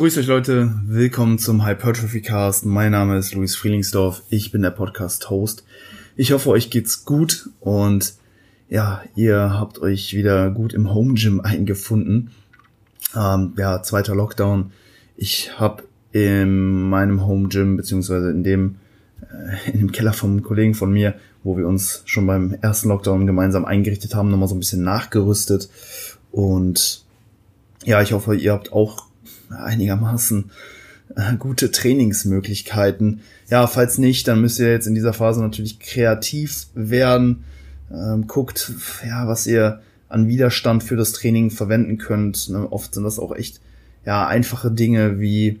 Grüß euch Leute, willkommen zum Hypertrophy Cast. Mein Name ist Luis Frielingsdorf, ich bin der Podcast-Host. Ich hoffe, euch geht's gut und ja, ihr habt euch wieder gut im Home Gym eingefunden. Ähm, ja, zweiter Lockdown. Ich habe in meinem Home Gym beziehungsweise in dem äh, in dem Keller vom Kollegen von mir, wo wir uns schon beim ersten Lockdown gemeinsam eingerichtet haben, nochmal so ein bisschen nachgerüstet und ja, ich hoffe, ihr habt auch einigermaßen äh, gute Trainingsmöglichkeiten. Ja, falls nicht, dann müsst ihr jetzt in dieser Phase natürlich kreativ werden. Ähm, guckt, ja, was ihr an Widerstand für das Training verwenden könnt. Ne, oft sind das auch echt ja einfache Dinge wie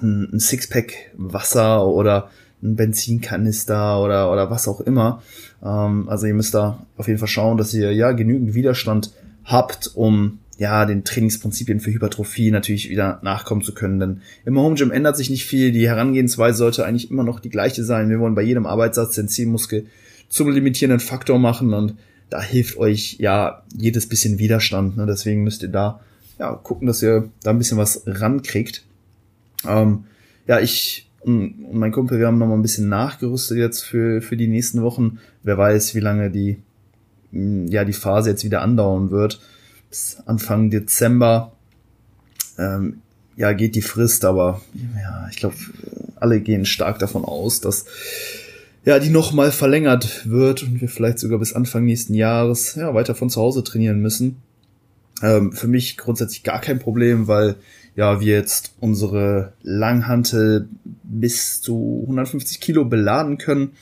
ein, ein Sixpack Wasser oder ein Benzinkanister oder oder was auch immer. Ähm, also ihr müsst da auf jeden Fall schauen, dass ihr ja genügend Widerstand habt, um ja, den Trainingsprinzipien für Hypertrophie natürlich wieder nachkommen zu können. Denn im Home Gym ändert sich nicht viel. Die Herangehensweise sollte eigentlich immer noch die gleiche sein. Wir wollen bei jedem Arbeitssatz den Zielmuskel zum limitierenden Faktor machen und da hilft euch ja jedes bisschen Widerstand. Ne? Deswegen müsst ihr da ja gucken, dass ihr da ein bisschen was rankriegt. Ähm, ja, ich und mein Kumpel, wir haben noch mal ein bisschen nachgerüstet jetzt für, für die nächsten Wochen. Wer weiß, wie lange die, ja, die Phase jetzt wieder andauern wird Anfang Dezember. Ähm, ja, geht die Frist, aber ja, ich glaube, alle gehen stark davon aus, dass ja, die nochmal verlängert wird und wir vielleicht sogar bis Anfang nächsten Jahres ja, weiter von zu Hause trainieren müssen. Ähm, für mich grundsätzlich gar kein Problem, weil ja, wir jetzt unsere Langhantel bis zu 150 Kilo beladen können.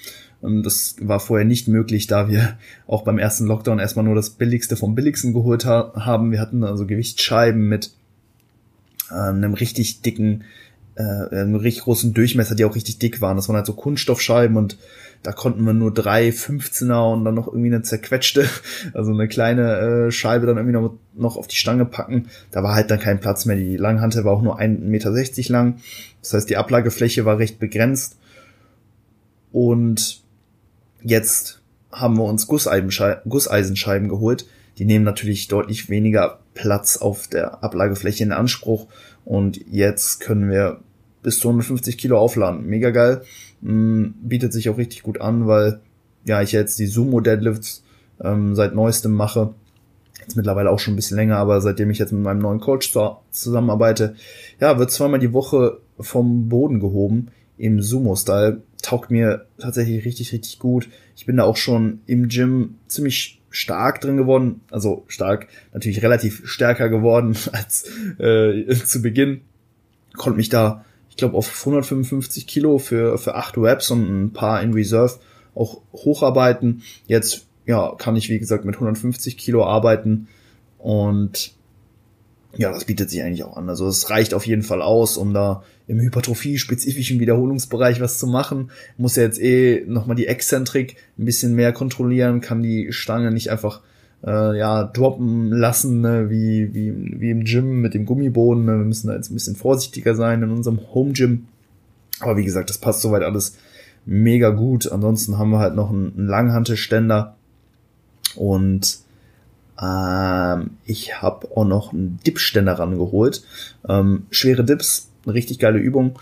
Und das war vorher nicht möglich, da wir auch beim ersten Lockdown erstmal nur das Billigste vom Billigsten geholt ha haben. Wir hatten also Gewichtsscheiben mit äh, einem richtig dicken, äh, einem richtig großen Durchmesser, die auch richtig dick waren. Das waren halt so Kunststoffscheiben und da konnten wir nur drei 15er und dann noch irgendwie eine zerquetschte, also eine kleine äh, Scheibe dann irgendwie noch, noch auf die Stange packen. Da war halt dann kein Platz mehr. Die Langhante war auch nur 1,60 Meter lang. Das heißt, die Ablagefläche war recht begrenzt. Und Jetzt haben wir uns Gusseisenscheiben geholt. Die nehmen natürlich deutlich weniger Platz auf der Ablagefläche in Anspruch. Und jetzt können wir bis zu 150 Kilo aufladen. Mega geil. Hm, bietet sich auch richtig gut an, weil ja ich jetzt die Sumo Deadlifts ähm, seit neuestem mache. Jetzt mittlerweile auch schon ein bisschen länger, aber seitdem ich jetzt mit meinem neuen Coach zusammenarbeite, ja, wird zweimal die Woche vom Boden gehoben im Sumo-Style taugt mir tatsächlich richtig, richtig gut. Ich bin da auch schon im Gym ziemlich stark drin geworden. Also stark, natürlich relativ stärker geworden als äh, zu Beginn. Konnte mich da, ich glaube, auf 155 Kilo für, für 8 Reps und ein paar in Reserve auch hocharbeiten. Jetzt, ja, kann ich, wie gesagt, mit 150 Kilo arbeiten und ja, das bietet sich eigentlich auch an. Also es reicht auf jeden Fall aus, um da im Hypertrophie-spezifischen Wiederholungsbereich was zu machen. Muss ja jetzt eh nochmal die Exzentrik ein bisschen mehr kontrollieren, kann die Stange nicht einfach äh, ja droppen lassen, ne, wie, wie, wie im Gym mit dem Gummiboden. Ne. Wir müssen da jetzt ein bisschen vorsichtiger sein in unserem Home-Gym. Aber wie gesagt, das passt soweit alles mega gut. Ansonsten haben wir halt noch einen, einen Langhantelständer und ähm, ich habe auch noch einen Dipständer rangeholt. Ähm, schwere Dips, eine richtig geile Übung.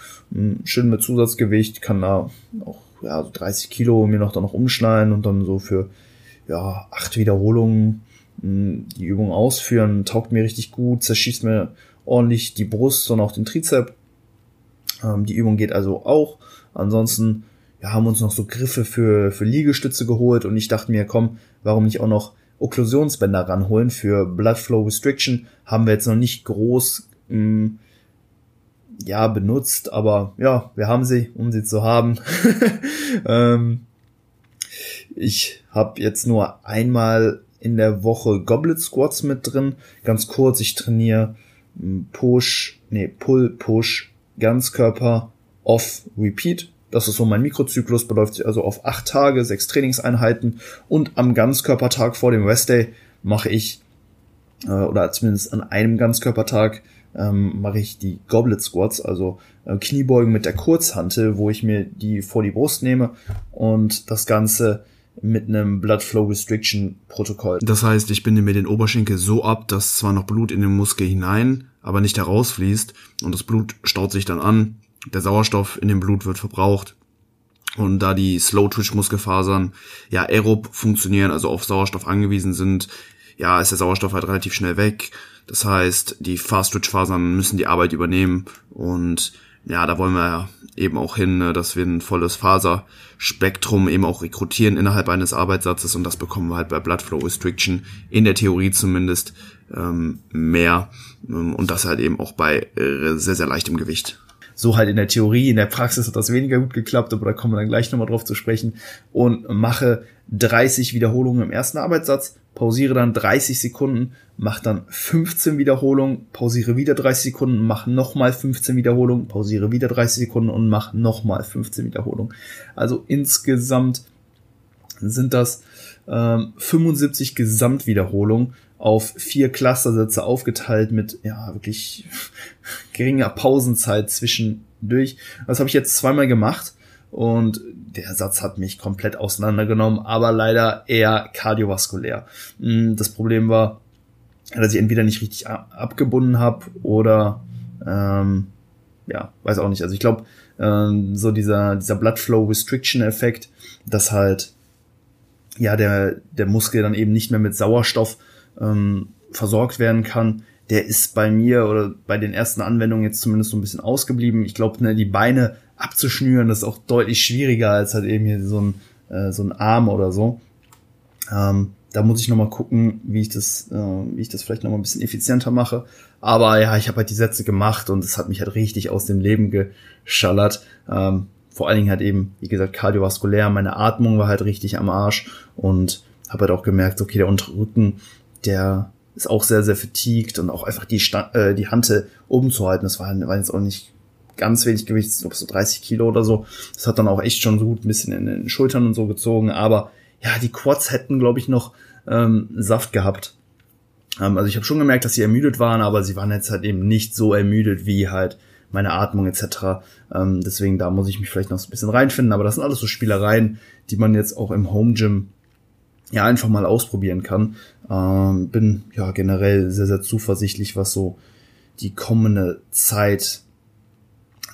Schön mit Zusatzgewicht, kann da auch ja, so 30 Kilo mir noch da noch umschneiden und dann so für ja, acht Wiederholungen ähm, die Übung ausführen. Taugt mir richtig gut, zerschießt mir ordentlich die Brust und auch den Trizep. Ähm, die Übung geht also auch. Ansonsten ja, haben uns noch so Griffe für, für Liegestütze geholt und ich dachte mir, komm, warum nicht auch noch Okklusionsbänder ranholen für Blood Flow Restriction. Haben wir jetzt noch nicht groß mh, hm, ja benutzt, aber ja, wir haben sie, um sie zu haben. ähm, ich habe jetzt nur einmal in der Woche Goblet Squats mit drin. Ganz kurz, ich trainiere hm, Push, nee, Pull, Push, Ganzkörper, Off, Repeat. Das ist so mein Mikrozyklus, beläuft sich also auf acht Tage, sechs Trainingseinheiten und am Ganzkörpertag vor dem Restday mache ich, äh, oder zumindest an einem Ganzkörpertag, ähm, mache ich die Goblet Squats, also äh, Kniebeugen mit der Kurzhantel, wo ich mir die vor die Brust nehme und das Ganze mit einem Blood Flow Restriction Protokoll. Das heißt, ich binde mir den Oberschenkel so ab, dass zwar noch Blut in den Muskel hinein aber nicht herausfließt und das Blut staut sich dann an, der Sauerstoff in dem Blut wird verbraucht und da die Slow-Twitch-Muskelfasern ja aerob funktionieren, also auf Sauerstoff angewiesen sind, ja, ist der Sauerstoff halt relativ schnell weg. Das heißt, die Fast-Twitch-Fasern müssen die Arbeit übernehmen und ja, da wollen wir eben auch hin, ne, dass wir ein volles Faserspektrum eben auch rekrutieren innerhalb eines Arbeitssatzes und das bekommen wir halt bei Blood Flow Restriction in der Theorie zumindest ähm, mehr ähm, und das halt eben auch bei äh, sehr, sehr leichtem Gewicht so halt in der Theorie, in der Praxis hat das weniger gut geklappt, aber da kommen wir dann gleich nochmal drauf zu sprechen und mache 30 Wiederholungen im ersten Arbeitssatz, pausiere dann 30 Sekunden, mache dann 15 Wiederholungen, pausiere wieder 30 Sekunden, mache nochmal 15 Wiederholungen, pausiere wieder 30 Sekunden und mache nochmal 15 Wiederholungen. Also insgesamt sind das ähm, 75 Gesamtwiederholungen auf vier Clustersätze aufgeteilt mit ja wirklich geringer Pausenzeit zwischendurch. Das habe ich jetzt zweimal gemacht und der Satz hat mich komplett auseinandergenommen, aber leider eher kardiovaskulär. Hm, das Problem war, dass ich entweder nicht richtig abgebunden habe oder ähm, ja, weiß auch nicht. Also ich glaube, ähm, so dieser, dieser Blood Flow Restriction Effekt, dass halt ja der, der Muskel dann eben nicht mehr mit Sauerstoff ähm, versorgt werden kann, der ist bei mir oder bei den ersten Anwendungen jetzt zumindest so ein bisschen ausgeblieben. Ich glaube, ne, die Beine abzuschnüren, das ist auch deutlich schwieriger als halt eben hier so ein, äh, so ein Arm oder so. Ähm, da muss ich nochmal gucken, wie ich das, äh, wie ich das vielleicht nochmal ein bisschen effizienter mache. Aber ja, ich habe halt die Sätze gemacht und es hat mich halt richtig aus dem Leben geschallert. Ähm, vor allen Dingen halt eben, wie gesagt, kardiovaskulär. Meine Atmung war halt richtig am Arsch und habe halt auch gemerkt, okay, der Unterrücken, der ist auch sehr, sehr fatigued und auch einfach die, Sta äh, die Hantel oben zu halten. Das war, war jetzt auch nicht ganz wenig Gewicht, ich glaube so 30 Kilo oder so. Das hat dann auch echt schon so gut ein bisschen in den Schultern und so gezogen. Aber ja, die Quads hätten, glaube ich, noch ähm, Saft gehabt. Ähm, also ich habe schon gemerkt, dass sie ermüdet waren, aber sie waren jetzt halt eben nicht so ermüdet wie halt meine Atmung etc. Ähm, deswegen da muss ich mich vielleicht noch so ein bisschen reinfinden. Aber das sind alles so Spielereien, die man jetzt auch im Home Gym ja einfach mal ausprobieren kann. Ähm, bin ja generell sehr, sehr zuversichtlich, was so die kommende Zeit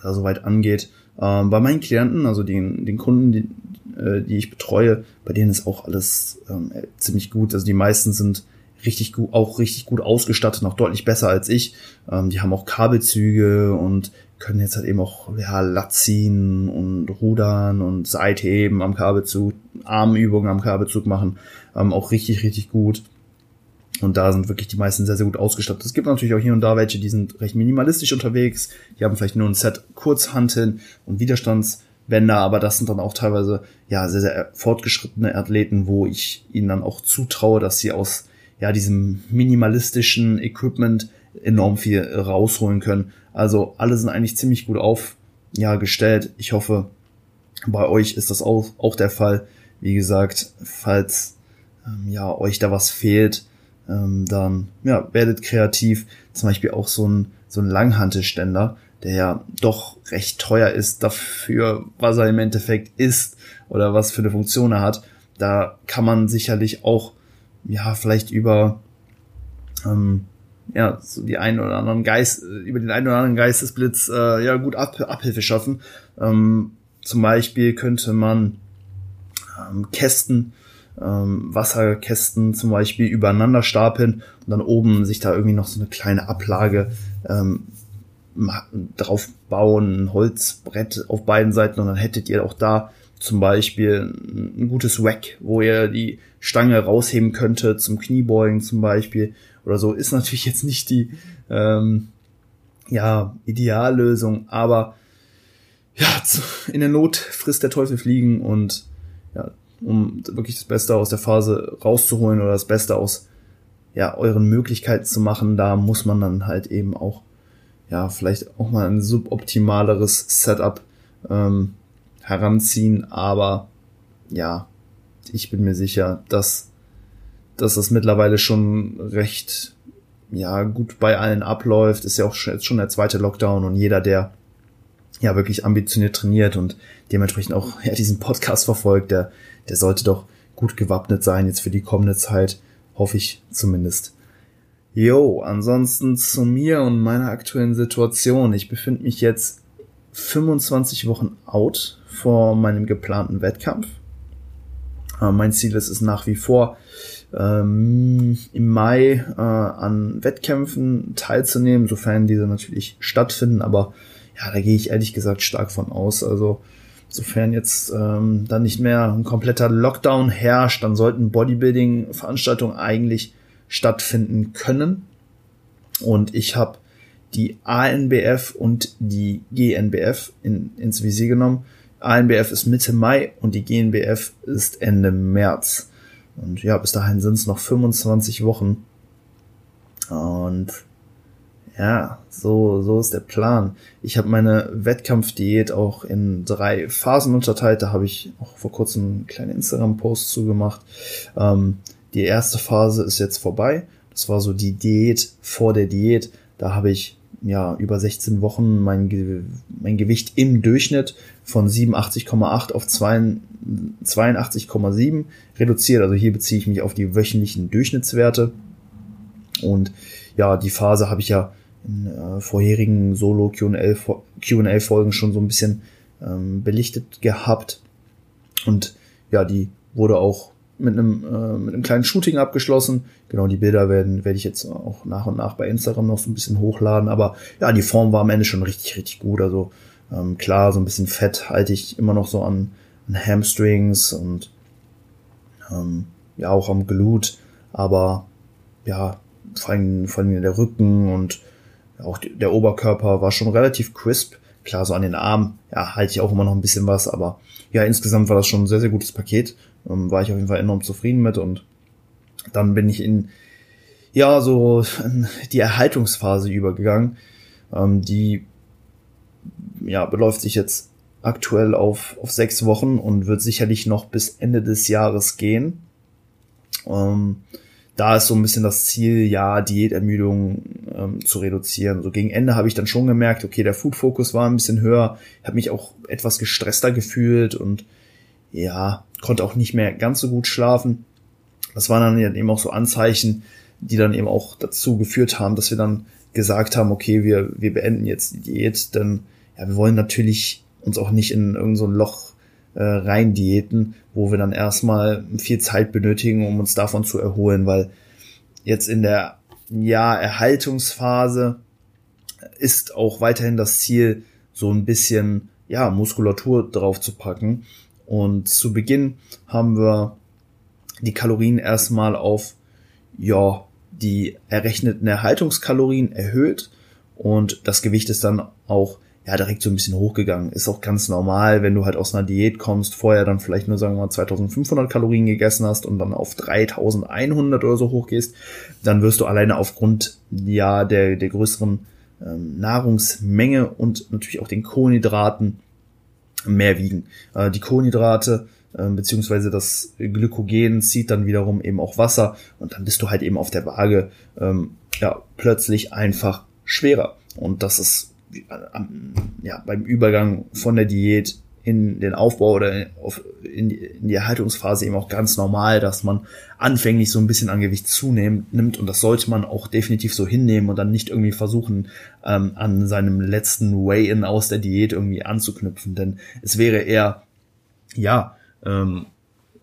da soweit angeht. Ähm, bei meinen Klienten, also den, den Kunden, die, äh, die ich betreue, bei denen ist auch alles ähm, ziemlich gut. Also die meisten sind richtig gut, auch richtig gut ausgestattet, noch deutlich besser als ich. Ähm, die haben auch Kabelzüge und können jetzt halt eben auch ja, Lat ziehen und rudern und Seitheben am Kabelzug, Armübungen am Kabelzug machen. Ähm, auch richtig, richtig gut. Und da sind wirklich die meisten sehr, sehr gut ausgestattet. Es gibt natürlich auch hier und da welche, die sind recht minimalistisch unterwegs. Die haben vielleicht nur ein Set Kurzhanteln und Widerstandsbänder, aber das sind dann auch teilweise ja sehr, sehr fortgeschrittene Athleten, wo ich ihnen dann auch zutraue, dass sie aus ja diesem minimalistischen Equipment enorm viel rausholen können. Also alle sind eigentlich ziemlich gut auf, ja, gestellt. Ich hoffe, bei euch ist das auch, auch der Fall. Wie gesagt, falls ähm, ja euch da was fehlt, ähm, dann ja, werdet kreativ. Zum Beispiel auch so ein, so ein Langhantelständer, der ja doch recht teuer ist dafür, was er im Endeffekt ist oder was für eine Funktion er hat. Da kann man sicherlich auch, ja, vielleicht über ähm, ja, so die einen oder anderen Geist, über den einen oder anderen Geistesblitz äh, ja gut Ab Abhilfe schaffen. Ähm, zum Beispiel könnte man ähm, Kästen, ähm, Wasserkästen zum Beispiel übereinander stapeln und dann oben sich da irgendwie noch so eine kleine Ablage ähm, drauf bauen, ein Holzbrett auf beiden Seiten und dann hättet ihr auch da zum Beispiel ein gutes Rack, wo ihr die Stange rausheben könnte zum Kniebeugen zum Beispiel oder so, ist natürlich jetzt nicht die ähm, ja, Ideallösung, aber ja, in der Not frisst der Teufel fliegen und ja, um wirklich das Beste aus der Phase rauszuholen oder das Beste aus ja, euren Möglichkeiten zu machen, da muss man dann halt eben auch ja, vielleicht auch mal ein suboptimaleres Setup ähm, heranziehen, aber ja, ich bin mir sicher, dass dass das mittlerweile schon recht ja gut bei allen abläuft. Ist ja auch jetzt schon der zweite Lockdown und jeder, der ja wirklich ambitioniert trainiert und dementsprechend auch ja, diesen Podcast verfolgt, der, der sollte doch gut gewappnet sein jetzt für die kommende Zeit, hoffe ich zumindest. Jo, ansonsten zu mir und meiner aktuellen Situation. Ich befinde mich jetzt 25 Wochen out vor meinem geplanten Wettkampf. Äh, mein Ziel ist es nach wie vor, ähm, im Mai äh, an Wettkämpfen teilzunehmen, sofern diese natürlich stattfinden. Aber ja, da gehe ich ehrlich gesagt stark von aus. Also sofern jetzt ähm, dann nicht mehr ein kompletter Lockdown herrscht, dann sollten Bodybuilding-Veranstaltungen eigentlich stattfinden können. Und ich habe die ANBF und die GNBF in, ins Visier genommen. ANBF ist Mitte Mai und die GNBF ist Ende März. Und ja, bis dahin sind es noch 25 Wochen. Und ja, so, so ist der Plan. Ich habe meine Wettkampfdiät auch in drei Phasen unterteilt. Da habe ich auch vor kurzem einen kleinen Instagram-Post zugemacht. Ähm, die erste Phase ist jetzt vorbei. Das war so die Diät vor der Diät. Da habe ich ja über 16 Wochen mein, Ge mein Gewicht im Durchschnitt von 87,8 auf 82,7 reduziert. Also hier beziehe ich mich auf die wöchentlichen Durchschnittswerte. Und ja, die Phase habe ich ja in äh, vorherigen Solo Q&A Folgen schon so ein bisschen ähm, belichtet gehabt. Und ja, die wurde auch mit einem, äh, mit einem kleinen Shooting abgeschlossen. Genau, die Bilder werden werde ich jetzt auch nach und nach bei Instagram noch so ein bisschen hochladen. Aber ja, die Form war am Ende schon richtig, richtig gut. Also ähm, klar, so ein bisschen Fett halte ich immer noch so an, an Hamstrings und ähm, ja auch am Glut. Aber ja, vor allem, vor allem der Rücken und auch der Oberkörper war schon relativ crisp. Klar, so an den Armen, ja, halte ich auch immer noch ein bisschen was, aber ja, insgesamt war das schon ein sehr, sehr gutes Paket ähm, war ich auf jeden Fall enorm zufrieden mit und dann bin ich in ja so die Erhaltungsphase übergegangen. Ähm, die ja beläuft sich jetzt aktuell auf, auf sechs Wochen und wird sicherlich noch bis Ende des Jahres gehen. Ähm, da ist so ein bisschen das Ziel, ja, Diätermüdung ähm, zu reduzieren. So gegen Ende habe ich dann schon gemerkt, okay, der Food-Fokus war ein bisschen höher, habe mich auch etwas gestresster gefühlt und ja, konnte auch nicht mehr ganz so gut schlafen. Das waren dann eben auch so Anzeichen, die dann eben auch dazu geführt haben, dass wir dann gesagt haben, okay, wir, wir beenden jetzt die Diät, denn ja, wir wollen natürlich uns auch nicht in irgendein so Loch äh, rein diäten, wo wir dann erstmal viel Zeit benötigen, um uns davon zu erholen, weil jetzt in der ja, Erhaltungsphase ist auch weiterhin das Ziel, so ein bisschen ja, Muskulatur drauf zu packen. Und zu Beginn haben wir die Kalorien erstmal auf, ja, die errechneten Erhaltungskalorien erhöht und das Gewicht ist dann auch ja direkt so ein bisschen hochgegangen. Ist auch ganz normal, wenn du halt aus einer Diät kommst, vorher dann vielleicht nur sagen wir mal 2500 Kalorien gegessen hast und dann auf 3100 oder so hochgehst, dann wirst du alleine aufgrund ja der der größeren ähm, Nahrungsmenge und natürlich auch den Kohlenhydraten mehr wiegen. Äh, die Kohlenhydrate äh, beziehungsweise das Glykogen zieht dann wiederum eben auch Wasser und dann bist du halt eben auf der Waage ähm, ja plötzlich einfach schwerer und das ist ja beim Übergang von der Diät in den Aufbau oder auf, in, die, in die Erhaltungsphase eben auch ganz normal, dass man anfänglich so ein bisschen an Gewicht zunimmt nimmt und das sollte man auch definitiv so hinnehmen und dann nicht irgendwie versuchen, ähm, an seinem letzten Way-In aus der Diät irgendwie anzuknüpfen, denn es wäre eher, ja, ähm,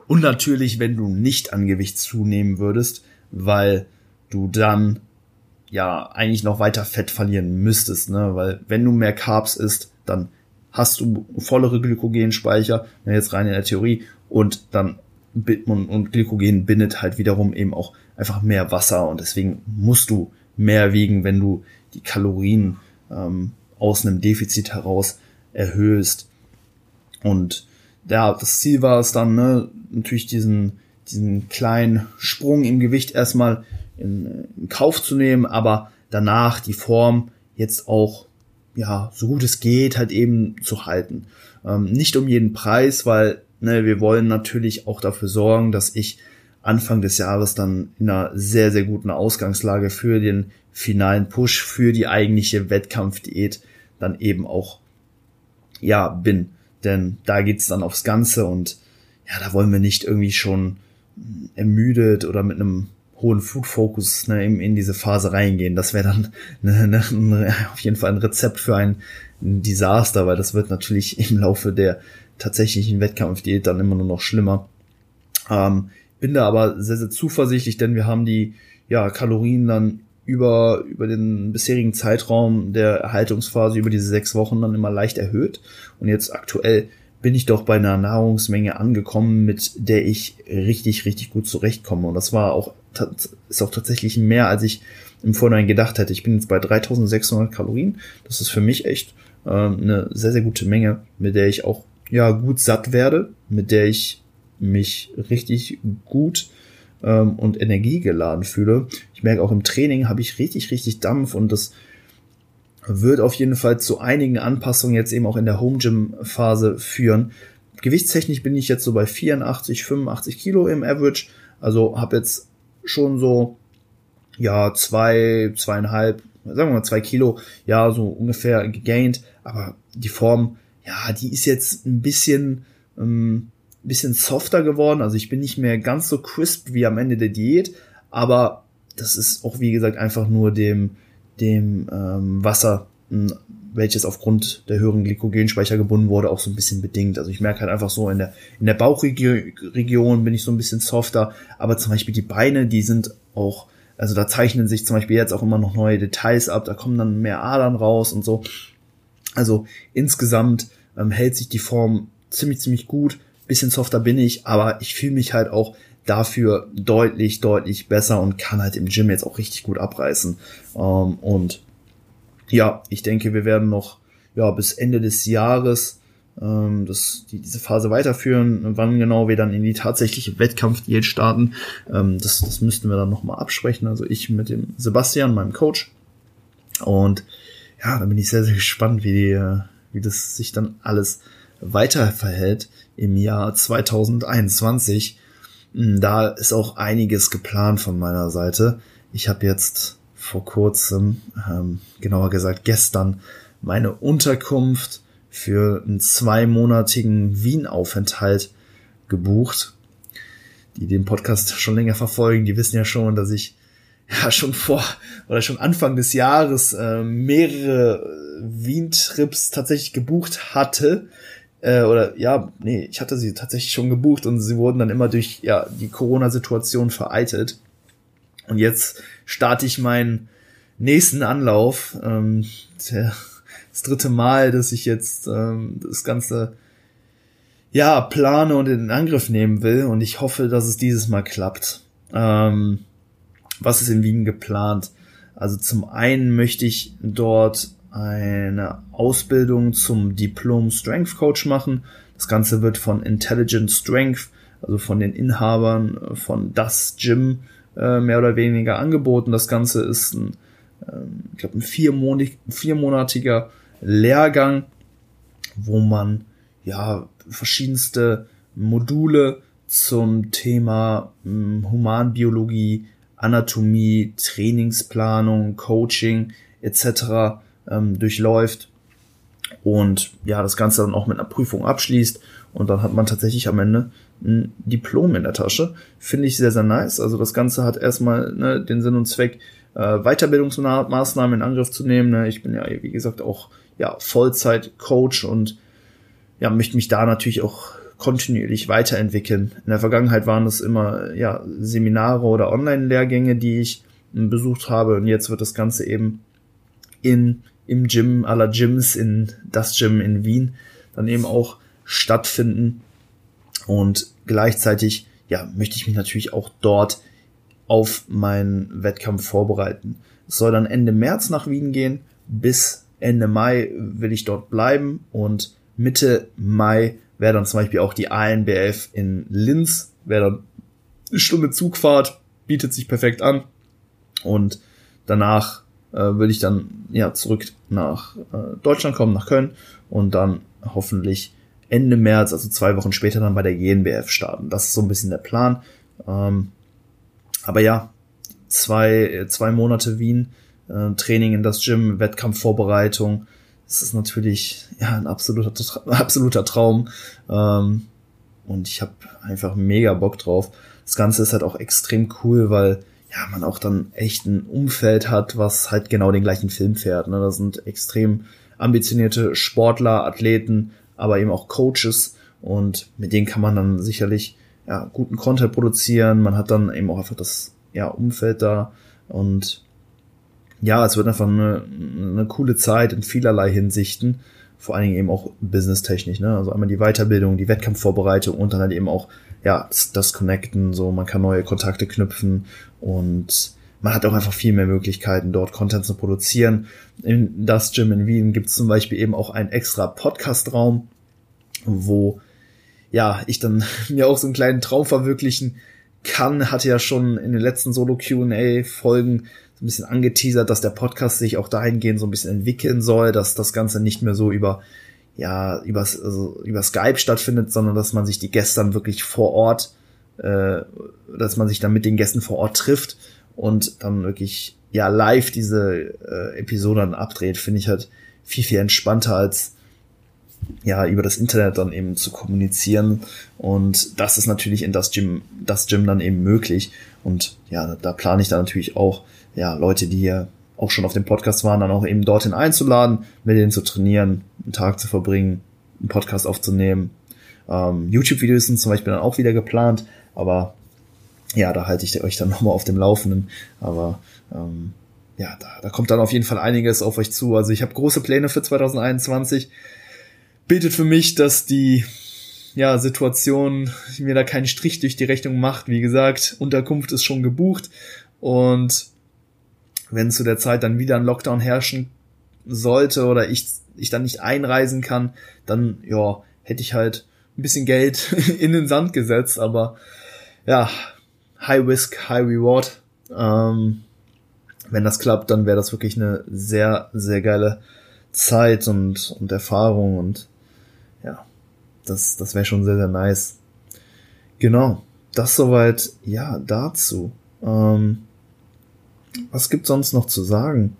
unnatürlich, wenn du nicht an Gewicht zunehmen würdest, weil du dann ja eigentlich noch weiter Fett verlieren müsstest, ne? Weil wenn du mehr Carbs isst, dann hast du vollere Glykogenspeicher, jetzt rein in der Theorie, und dann und, und Glykogen bindet halt wiederum eben auch einfach mehr Wasser und deswegen musst du mehr wiegen, wenn du die Kalorien ähm, aus einem Defizit heraus erhöhst. Und ja, das Ziel war es dann, ne, natürlich diesen, diesen kleinen Sprung im Gewicht erstmal in, in Kauf zu nehmen, aber danach die Form jetzt auch ja, so gut es geht, halt eben zu halten. Ähm, nicht um jeden Preis, weil ne, wir wollen natürlich auch dafür sorgen, dass ich Anfang des Jahres dann in einer sehr, sehr guten Ausgangslage für den finalen Push, für die eigentliche Wettkampfdiät dann eben auch, ja, bin. Denn da geht's dann aufs Ganze und ja, da wollen wir nicht irgendwie schon ermüdet oder mit einem hohen Food Focus ne, in, in diese Phase reingehen. Das wäre dann ne, ne, auf jeden Fall ein Rezept für ein, ein Desaster, weil das wird natürlich im Laufe der tatsächlichen Wettkampfdiät dann immer nur noch schlimmer. Ähm, bin da aber sehr, sehr zuversichtlich, denn wir haben die ja, Kalorien dann über, über den bisherigen Zeitraum der Erhaltungsphase, über diese sechs Wochen dann immer leicht erhöht. Und jetzt aktuell bin ich doch bei einer Nahrungsmenge angekommen, mit der ich richtig, richtig gut zurechtkomme. Und das war auch, ist auch tatsächlich mehr, als ich im Vorhinein gedacht hätte. Ich bin jetzt bei 3600 Kalorien. Das ist für mich echt äh, eine sehr, sehr gute Menge, mit der ich auch ja gut satt werde, mit der ich mich richtig gut ähm, und energiegeladen fühle. Ich merke auch im Training habe ich richtig, richtig Dampf und das wird auf jeden Fall zu einigen Anpassungen jetzt eben auch in der Home Gym Phase führen. Gewichtstechnisch bin ich jetzt so bei 84, 85 Kilo im Average. Also habe jetzt schon so, ja, zwei, zweieinhalb, sagen wir mal zwei Kilo, ja, so ungefähr gegained. Aber die Form, ja, die ist jetzt ein bisschen, ähm, bisschen softer geworden. Also ich bin nicht mehr ganz so crisp wie am Ende der Diät, aber das ist auch, wie gesagt, einfach nur dem, dem ähm, Wasser, welches aufgrund der höheren Glykogenspeicher gebunden wurde, auch so ein bisschen bedingt. Also ich merke halt einfach so, in der, in der Bauchregion bin ich so ein bisschen softer, aber zum Beispiel die Beine, die sind auch, also da zeichnen sich zum Beispiel jetzt auch immer noch neue Details ab, da kommen dann mehr Adern raus und so. Also insgesamt ähm, hält sich die Form ziemlich, ziemlich gut. Bisschen softer bin ich, aber ich fühle mich halt auch dafür deutlich, deutlich besser und kann halt im Gym jetzt auch richtig gut abreißen. Ähm, und ja, ich denke, wir werden noch ja, bis Ende des Jahres ähm, das, die, diese Phase weiterführen. Wann genau wir dann in die tatsächliche Wettkampfdiät starten, ähm, das, das müssten wir dann nochmal absprechen. Also ich mit dem Sebastian, meinem Coach. Und ja, da bin ich sehr, sehr gespannt, wie, die, äh, wie das sich dann alles weiter verhält im Jahr 2021. Hm, da ist auch einiges geplant von meiner Seite. Ich habe jetzt vor kurzem, ähm, genauer gesagt gestern, meine Unterkunft für einen zweimonatigen Wien-Aufenthalt gebucht. Die den Podcast schon länger verfolgen, die wissen ja schon, dass ich ja schon vor oder schon Anfang des Jahres äh, mehrere Wien-Trips tatsächlich gebucht hatte äh, oder ja, nee, ich hatte sie tatsächlich schon gebucht und sie wurden dann immer durch ja die Corona-Situation vereitet. Und jetzt starte ich meinen nächsten Anlauf. Ähm, das dritte Mal, dass ich jetzt ähm, das Ganze ja plane und in Angriff nehmen will. Und ich hoffe, dass es dieses Mal klappt. Ähm, was ist in Wien geplant? Also zum einen möchte ich dort eine Ausbildung zum Diplom Strength Coach machen. Das Ganze wird von Intelligent Strength, also von den Inhabern von das Gym äh, mehr oder weniger angeboten. Das Ganze ist ein, ähm, ich glaube, ein viermonatig, viermonatiger Lehrgang, wo man ja verschiedenste Module zum Thema hm, Humanbiologie, Anatomie, Trainingsplanung, Coaching etc ähm, durchläuft und ja, das Ganze dann auch mit einer Prüfung abschließt und dann hat man tatsächlich am Ende ein Diplom in der Tasche. Finde ich sehr, sehr nice. Also das Ganze hat erstmal ne, den Sinn und Zweck, äh, Weiterbildungsmaßnahmen in Angriff zu nehmen. Ne? Ich bin ja, wie gesagt, auch ja, Vollzeit-Coach und ja, möchte mich da natürlich auch kontinuierlich weiterentwickeln. In der Vergangenheit waren es immer ja, Seminare oder Online-Lehrgänge, die ich besucht habe und jetzt wird das Ganze eben in im Gym aller Gyms in das Gym in Wien dann eben auch stattfinden. Und gleichzeitig, ja, möchte ich mich natürlich auch dort auf meinen Wettkampf vorbereiten. Es soll dann Ende März nach Wien gehen. Bis Ende Mai will ich dort bleiben und Mitte Mai wäre dann zum Beispiel auch die ANBF in Linz, wäre dann eine Stunde Zugfahrt, bietet sich perfekt an und danach äh, würde ich dann ja zurück nach äh, Deutschland kommen, nach Köln und dann hoffentlich Ende März, also zwei Wochen später, dann bei der GNBF starten. Das ist so ein bisschen der Plan. Ähm, aber ja, zwei, zwei Monate Wien, äh, Training in das Gym, Wettkampfvorbereitung. Das ist natürlich ja ein absoluter, absoluter Traum. Ähm, und ich habe einfach mega Bock drauf. Das Ganze ist halt auch extrem cool, weil ja, man auch dann echt ein Umfeld hat, was halt genau den gleichen Film fährt. Ne? Da sind extrem ambitionierte Sportler, Athleten, aber eben auch Coaches und mit denen kann man dann sicherlich ja, guten Content produzieren. Man hat dann eben auch einfach das ja, Umfeld da und ja, es wird einfach eine, eine coole Zeit in vielerlei Hinsichten, vor allen Dingen eben auch businesstechnisch, ne? Also einmal die Weiterbildung, die Wettkampfvorbereitung und dann halt eben auch ja, das, Connecten, so man kann neue Kontakte knüpfen und man hat auch einfach viel mehr Möglichkeiten, dort Content zu produzieren. In das Gym in Wien gibt es zum Beispiel eben auch einen extra Podcast-Raum, wo ja, ich dann mir auch so einen kleinen Traum verwirklichen kann, hatte ja schon in den letzten Solo-QA-Folgen so ein bisschen angeteasert, dass der Podcast sich auch dahingehend so ein bisschen entwickeln soll, dass das Ganze nicht mehr so über ja, über, also über Skype stattfindet, sondern dass man sich die Gäste dann wirklich vor Ort, äh, dass man sich dann mit den Gästen vor Ort trifft und dann wirklich ja live diese äh, Episode dann abdreht, finde ich halt viel, viel entspannter als ja, über das Internet dann eben zu kommunizieren. Und das ist natürlich in das Gym, das Gym dann eben möglich. Und ja, da plane ich dann natürlich auch, ja, Leute, die hier auch schon auf dem Podcast waren, dann auch eben dorthin einzuladen, mit denen zu trainieren, einen Tag zu verbringen, einen Podcast aufzunehmen. Ähm, YouTube-Videos sind zum Beispiel dann auch wieder geplant, aber ja, da halte ich euch dann nochmal auf dem Laufenden. Aber ähm, ja, da, da kommt dann auf jeden Fall einiges auf euch zu. Also ich habe große Pläne für 2021. Betet für mich, dass die ja, Situation mir da keinen Strich durch die Rechnung macht. Wie gesagt, Unterkunft ist schon gebucht und wenn zu der Zeit dann wieder ein Lockdown herrschen sollte oder ich, ich dann nicht einreisen kann, dann, ja, hätte ich halt ein bisschen Geld in den Sand gesetzt, aber ja, High Risk, High Reward. Ähm, wenn das klappt, dann wäre das wirklich eine sehr, sehr geile Zeit und, und Erfahrung und ja, das, das wäre schon sehr, sehr nice. Genau, das soweit, ja, dazu. Ähm, was gibt sonst noch zu sagen?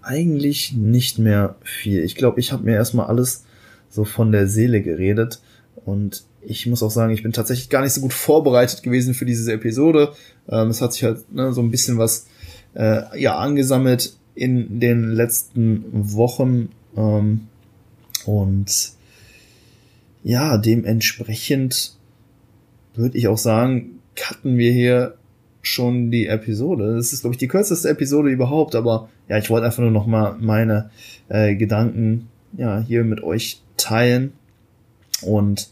Eigentlich nicht mehr viel. Ich glaube, ich habe mir erstmal alles so von der Seele geredet und ich muss auch sagen, ich bin tatsächlich gar nicht so gut vorbereitet gewesen für diese Episode. Ähm, es hat sich halt ne, so ein bisschen was äh, ja angesammelt in den letzten Wochen ähm, und ja, dementsprechend würde ich auch sagen, cutten wir hier schon die Episode. Das ist, glaube ich, die kürzeste Episode überhaupt, aber ja, ich wollte einfach nur noch mal meine äh, Gedanken ja hier mit euch teilen. Und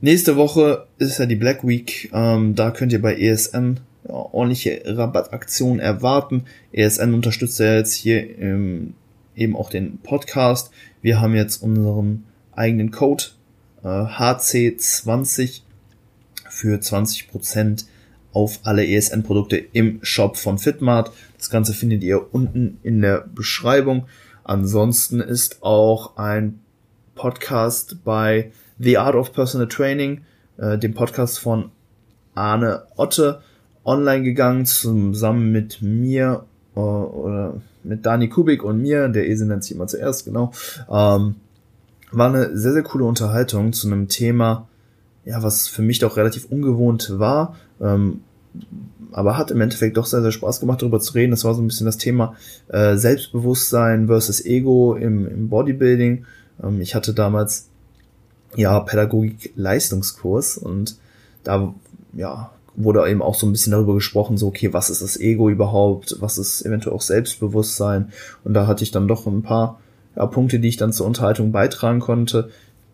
nächste Woche ist ja die Black Week. Ähm, da könnt ihr bei ESN ja, ordentliche Rabattaktionen erwarten. ESN unterstützt ja jetzt hier ähm, eben auch den Podcast. Wir haben jetzt unseren eigenen Code äh, HC20 für 20 Prozent auf alle ESN-Produkte im Shop von Fitmart. Das Ganze findet ihr unten in der Beschreibung. Ansonsten ist auch ein Podcast bei The Art of Personal Training, äh, dem Podcast von Arne Otte, online gegangen, zusammen mit mir äh, oder mit Dani Kubik und mir, der Esel nennt sich immer zuerst, genau. Ähm, war eine sehr, sehr coole Unterhaltung zu einem Thema, ja, was für mich doch relativ ungewohnt war, ähm, aber hat im Endeffekt doch sehr, sehr Spaß gemacht, darüber zu reden. Das war so ein bisschen das Thema äh, Selbstbewusstsein versus Ego im, im Bodybuilding. Ähm, ich hatte damals ja Pädagogik-Leistungskurs und da ja wurde eben auch so ein bisschen darüber gesprochen, so okay, was ist das Ego überhaupt, was ist eventuell auch Selbstbewusstsein und da hatte ich dann doch ein paar ja, Punkte, die ich dann zur Unterhaltung beitragen konnte.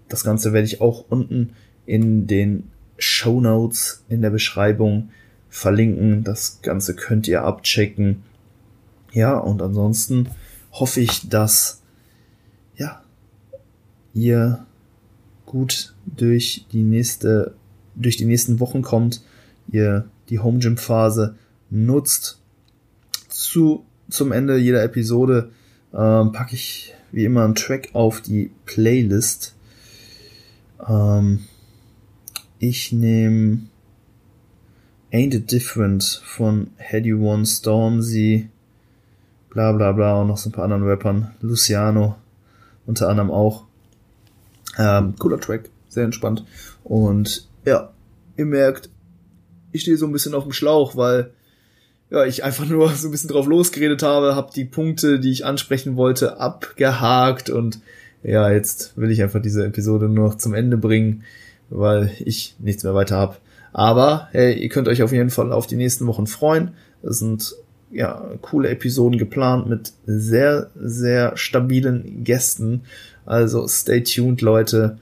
Das Ganze werde ich auch unten in den Show Notes in der Beschreibung verlinken. Das Ganze könnt ihr abchecken. Ja, und ansonsten hoffe ich, dass ja, ihr gut durch die nächste, durch die nächsten Wochen kommt, ihr die Home Gym Phase nutzt. Zu, zum Ende jeder Episode ähm, packe ich wie immer einen Track auf die Playlist. Ähm, ich nehme Ain't It Different von Heady One Stormzy, bla bla bla und noch so ein paar anderen Rappern. Luciano unter anderem auch. Ähm, cooler Track, sehr entspannt. Und ja, ihr merkt, ich stehe so ein bisschen auf dem Schlauch, weil ja, ich einfach nur so ein bisschen drauf losgeredet habe, habe die Punkte, die ich ansprechen wollte, abgehakt und ja, jetzt will ich einfach diese Episode nur noch zum Ende bringen, weil ich nichts mehr weiter habe. Aber hey, ihr könnt euch auf jeden Fall auf die nächsten Wochen freuen. Es sind ja coole Episoden geplant mit sehr, sehr stabilen Gästen. Also stay tuned, Leute.